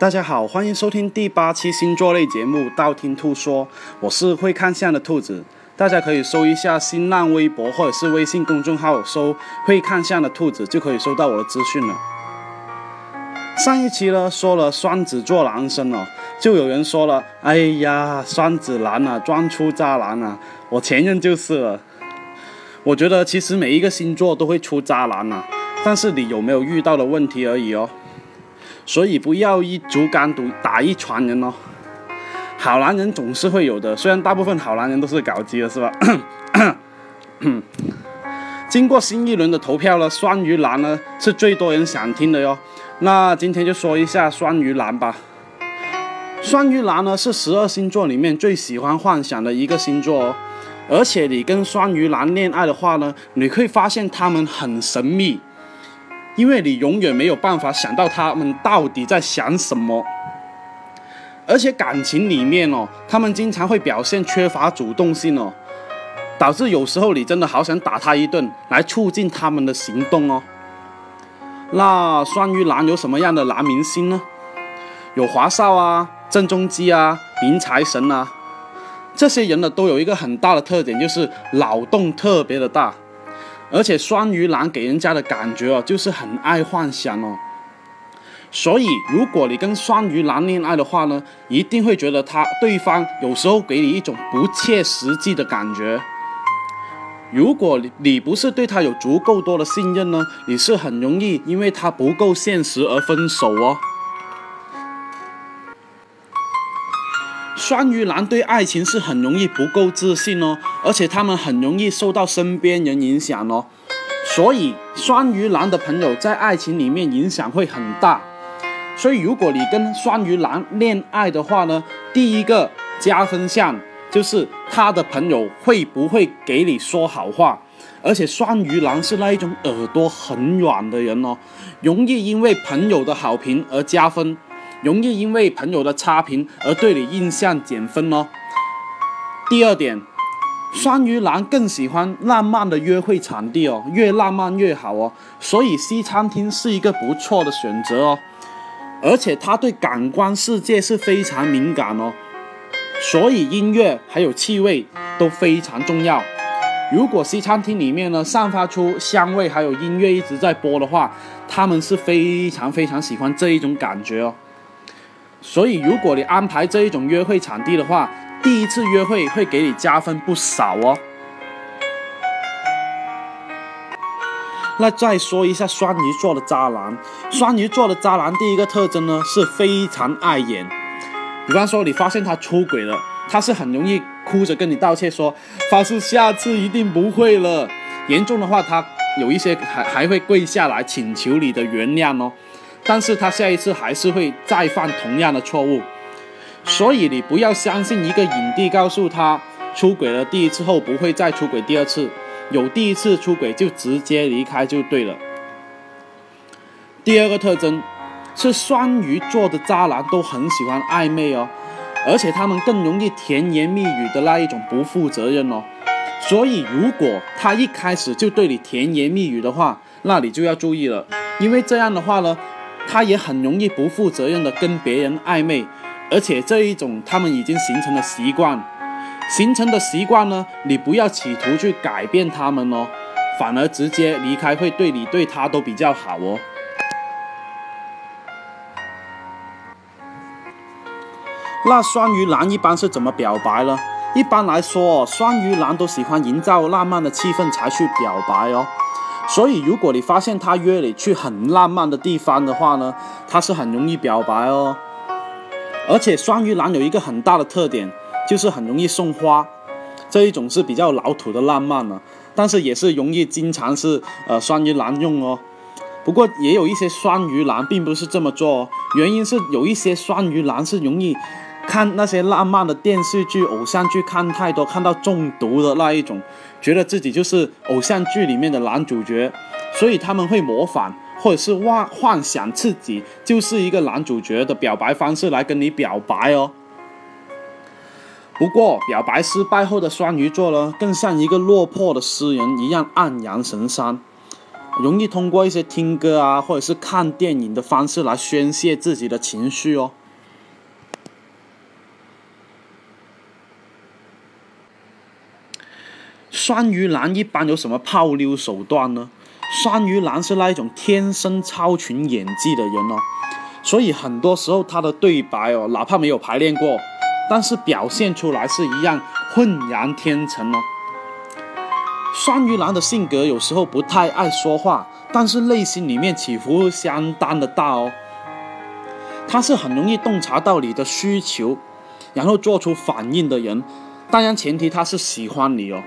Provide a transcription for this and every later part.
大家好，欢迎收听第八期星座类节目《道听途说》，我是会看相的兔子。大家可以搜一下新浪微博或者是微信公众号，搜“会看相的兔子”就可以收到我的资讯了。上一期呢说了双子座男生哦，就有人说了：“哎呀，双子男啊，装出渣男啊！”我前任就是了。我觉得其实每一个星座都会出渣男啊，但是你有没有遇到的问题而已哦。所以不要一竹竿独打一船人哦。好男人总是会有的，虽然大部分好男人都是搞基的，是吧？经过新一轮的投票了，双鱼男呢是最多人想听的哟。那今天就说一下双鱼男吧。双鱼男呢是十二星座里面最喜欢幻想的一个星座哦。而且你跟双鱼男恋爱的话呢，你会发现他们很神秘，因为你永远没有办法想到他们到底在想什么。而且感情里面哦，他们经常会表现缺乏主动性哦，导致有时候你真的好想打他一顿，来促进他们的行动哦。那双鱼男有什么样的男明星呢？有华少啊、郑中基啊、明财神啊，这些人呢都有一个很大的特点，就是脑洞特别的大。而且双鱼男给人家的感觉哦，就是很爱幻想哦。所以如果你跟双鱼男恋爱的话呢，一定会觉得他对方有时候给你一种不切实际的感觉。如果你你不是对他有足够多的信任呢，你是很容易因为他不够现实而分手哦。双鱼男对爱情是很容易不够自信哦，而且他们很容易受到身边人影响哦，所以双鱼男的朋友在爱情里面影响会很大。所以如果你跟双鱼男恋爱的话呢，第一个加分项。就是他的朋友会不会给你说好话，而且双鱼男是那一种耳朵很软的人哦，容易因为朋友的好评而加分，容易因为朋友的差评而对你印象减分哦。第二点，双鱼男更喜欢浪漫的约会场地哦，越浪漫越好哦，所以西餐厅是一个不错的选择哦，而且他对感官世界是非常敏感哦。所以音乐还有气味都非常重要。如果西餐厅里面呢散发出香味，还有音乐一直在播的话，他们是非常非常喜欢这一种感觉哦。所以如果你安排这一种约会场地的话，第一次约会会给你加分不少哦。那再说一下双鱼座的渣男，双鱼座的渣男第一个特征呢是非常碍眼。比方说，你发现他出轨了，他是很容易哭着跟你道歉，说发誓下次一定不会了。严重的话，他有一些还还会跪下来请求你的原谅哦。但是他下一次还是会再犯同样的错误。所以你不要相信一个影帝告诉他出轨了第一次后不会再出轨第二次，有第一次出轨就直接离开就对了。第二个特征。是双鱼座的渣男都很喜欢暧昧哦，而且他们更容易甜言蜜语的那一种不负责任哦。所以如果他一开始就对你甜言蜜语的话，那你就要注意了，因为这样的话呢，他也很容易不负责任的跟别人暧昧，而且这一种他们已经形成了习惯，形成的习惯呢，你不要企图去改变他们哦，反而直接离开会对你对他都比较好哦。那双鱼男一般是怎么表白呢？一般来说，双鱼男都喜欢营造浪漫的气氛才去表白哦。所以，如果你发现他约你去很浪漫的地方的话呢，他是很容易表白哦。而且，双鱼男有一个很大的特点，就是很容易送花。这一种是比较老土的浪漫了，但是也是容易经常是呃双鱼男用哦。不过，也有一些双鱼男并不是这么做，原因是有一些双鱼男是容易。看那些浪漫的电视剧、偶像剧看太多，看到中毒的那一种，觉得自己就是偶像剧里面的男主角，所以他们会模仿或者是幻幻想自己就是一个男主角的表白方式来跟你表白哦。不过表白失败后的双鱼座呢，更像一个落魄的诗人一样黯然神伤，容易通过一些听歌啊，或者是看电影的方式来宣泄自己的情绪哦。双鱼男一般有什么泡妞手段呢？双鱼男是那一种天生超群演技的人哦，所以很多时候他的对白哦，哪怕没有排练过，但是表现出来是一样浑然天成哦。双鱼男的性格有时候不太爱说话，但是内心里面起伏相当的大哦。他是很容易洞察到你的需求，然后做出反应的人，当然前提他是喜欢你哦。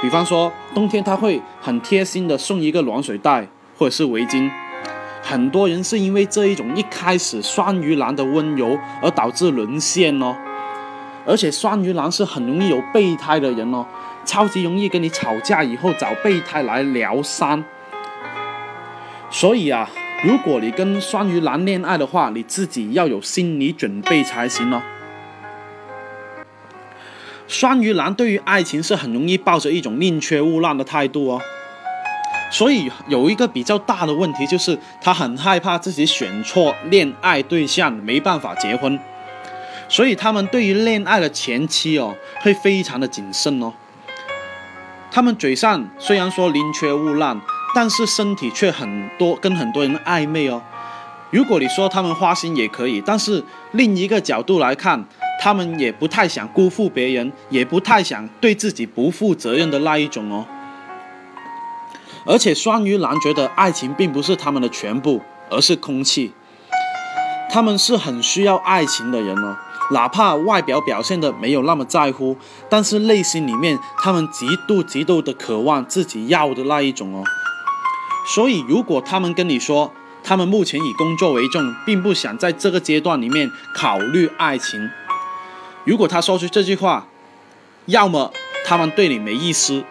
比方说，冬天他会很贴心的送一个暖水袋或者是围巾。很多人是因为这一种一开始双鱼男的温柔而导致沦陷哦。而且双鱼男是很容易有备胎的人哦，超级容易跟你吵架以后找备胎来疗伤。所以啊，如果你跟双鱼男恋爱的话，你自己要有心理准备才行哦。双鱼男对于爱情是很容易抱着一种宁缺毋滥的态度哦，所以有一个比较大的问题就是他很害怕自己选错恋爱对象，没办法结婚，所以他们对于恋爱的前期哦会非常的谨慎哦。他们嘴上虽然说宁缺毋滥，但是身体却很多跟很多人暧昧哦。如果你说他们花心也可以，但是另一个角度来看。他们也不太想辜负别人，也不太想对自己不负责任的那一种哦。而且双鱼男觉得爱情并不是他们的全部，而是空气。他们是很需要爱情的人哦，哪怕外表表现的没有那么在乎，但是内心里面他们极度极度的渴望自己要的那一种哦。所以如果他们跟你说，他们目前以工作为重，并不想在这个阶段里面考虑爱情。如果他说出这句话，要么他们对你没意思，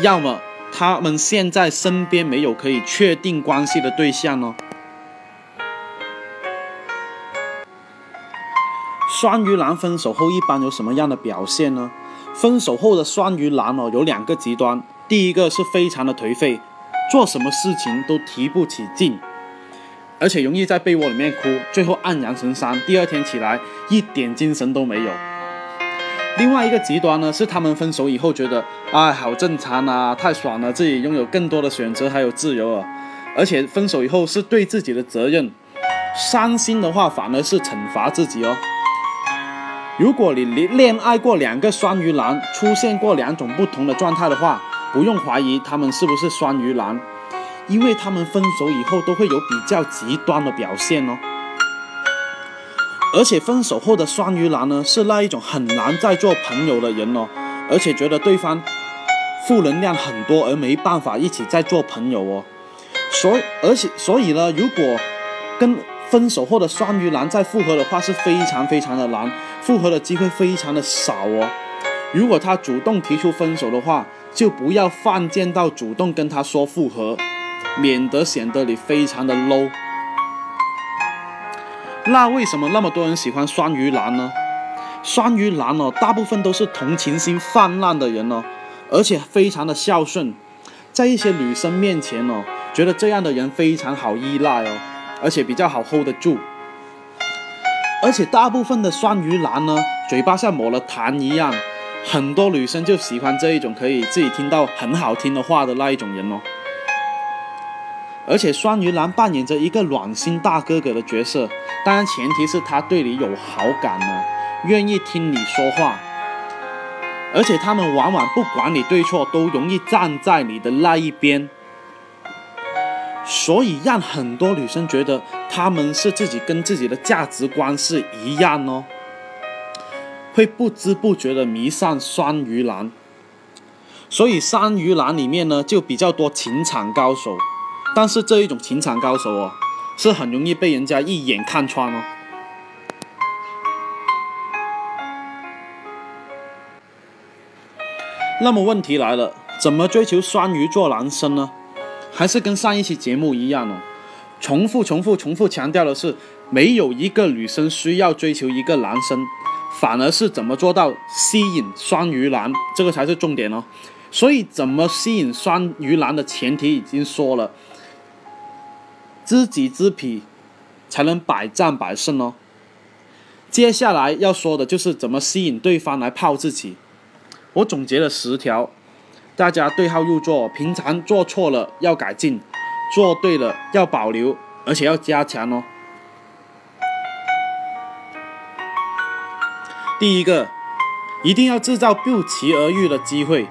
要么他们现在身边没有可以确定关系的对象哦。双鱼男分手后一般有什么样的表现呢？分手后的双鱼男哦，有两个极端，第一个是非常的颓废，做什么事情都提不起劲，而且容易在被窝里面哭，最后黯然神伤，第二天起来一点精神都没有。另外一个极端呢，是他们分手以后觉得，哎，好正常啊，太爽了，自己拥有更多的选择还有自由啊，而且分手以后是对自己的责任，伤心的话反而是惩罚自己哦。如果你恋恋爱过两个双鱼男，出现过两种不同的状态的话，不用怀疑他们是不是双鱼男，因为他们分手以后都会有比较极端的表现哦。而且分手后的双鱼男呢，是那一种很难再做朋友的人哦，而且觉得对方负能量很多，而没办法一起再做朋友哦。所以而且所以呢，如果跟分手后的双鱼男再复合的话，是非常非常的难，复合的机会非常的少哦。如果他主动提出分手的话，就不要犯贱到主动跟他说复合，免得显得你非常的 low。那为什么那么多人喜欢双鱼男呢？双鱼男哦，大部分都是同情心泛滥的人哦，而且非常的孝顺，在一些女生面前哦，觉得这样的人非常好依赖哦，而且比较好 hold 得住。而且大部分的双鱼男呢，嘴巴像抹了糖一样，很多女生就喜欢这一种可以自己听到很好听的话的那一种人哦。而且双鱼男扮演着一个暖心大哥哥的角色，当然前提是他对你有好感呢，愿意听你说话。而且他们往往不管你对错，都容易站在你的那一边，所以让很多女生觉得他们是自己跟自己的价值观是一样哦，会不知不觉的迷上双鱼男。所以双鱼男里面呢，就比较多情场高手。但是这一种情场高手哦，是很容易被人家一眼看穿哦。那么问题来了，怎么追求双鱼座男生呢？还是跟上一期节目一样哦，重复、重复、重复强调的是，没有一个女生需要追求一个男生，反而是怎么做到吸引双鱼男，这个才是重点哦。所以，怎么吸引双鱼男的前提已经说了。知己知彼，才能百战百胜哦。接下来要说的就是怎么吸引对方来泡自己。我总结了十条，大家对号入座。平常做错了要改进，做对了要保留，而且要加强哦。第一个，一定要制造不期而遇的机会。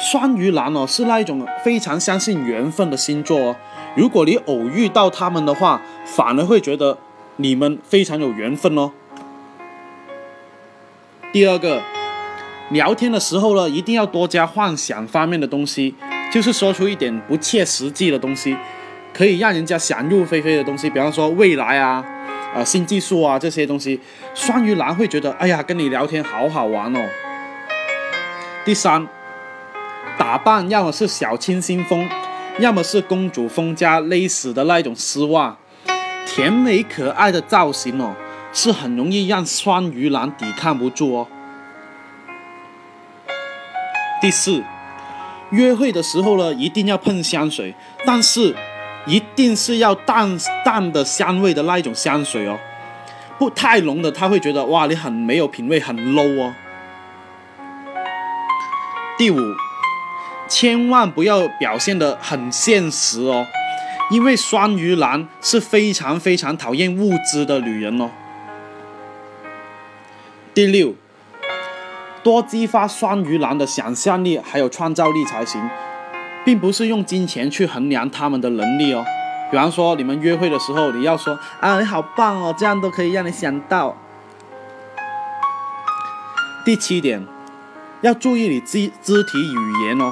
双鱼男哦，是那一种非常相信缘分的星座哦。如果你偶遇到他们的话，反而会觉得你们非常有缘分哦。第二个，聊天的时候呢，一定要多加幻想方面的东西，就是说出一点不切实际的东西，可以让人家想入非非的东西，比方说未来啊。啊，新技术啊，这些东西，双鱼男会觉得，哎呀，跟你聊天好好玩哦。第三，打扮要么是小清新风，要么是公主风加勒死的那一种丝袜，甜美可爱的造型哦，是很容易让双鱼男抵抗不住哦。第四，约会的时候呢，一定要喷香水，但是。一定是要淡淡的香味的那一种香水哦，不太浓的他会觉得哇你很没有品味很 low 哦。第五，千万不要表现的很现实哦，因为双鱼男是非常非常讨厌物质的女人哦。第六，多激发双鱼男的想象力还有创造力才行。并不是用金钱去衡量他们的能力哦，比方说你们约会的时候，你要说啊你好棒哦，这样都可以让你想到。第七点，要注意你肢肢体语言哦，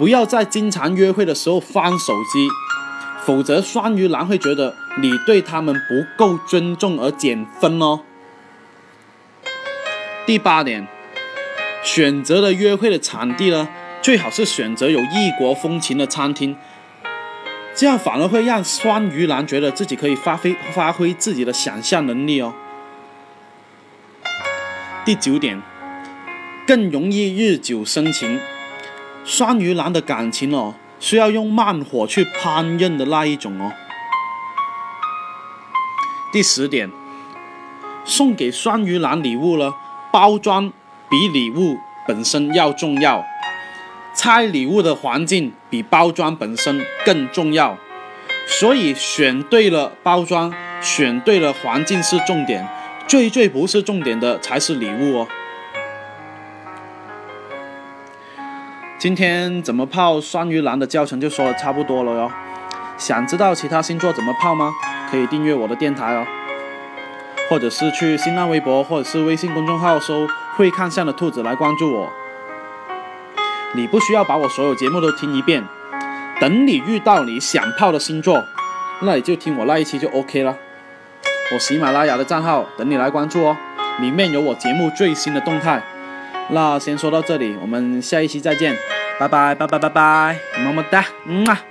不要在经常约会的时候翻手机，否则双鱼男会觉得你对他们不够尊重而减分哦。第八点，选择了约会的场地呢？最好是选择有异国风情的餐厅，这样反而会让双鱼男觉得自己可以发挥发挥自己的想象能力哦。第九点，更容易日久生情。双鱼男的感情哦，需要用慢火去烹饪的那一种哦。第十点，送给双鱼男礼物了，包装比礼物本身要重要。拆礼物的环境比包装本身更重要，所以选对了包装，选对了环境是重点，最最不是重点的才是礼物哦。今天怎么泡双鱼男的教程就说的差不多了哟，想知道其他星座怎么泡吗？可以订阅我的电台哦，或者是去新浪微博或者是微信公众号搜“会看相的兔子”来关注我。你不需要把我所有节目都听一遍，等你遇到你想泡的星座，那你就听我那一期就 OK 了。我喜马拉雅的账号等你来关注哦，里面有我节目最新的动态。那先说到这里，我们下一期再见，拜拜拜拜拜拜，么么哒，嗯啊。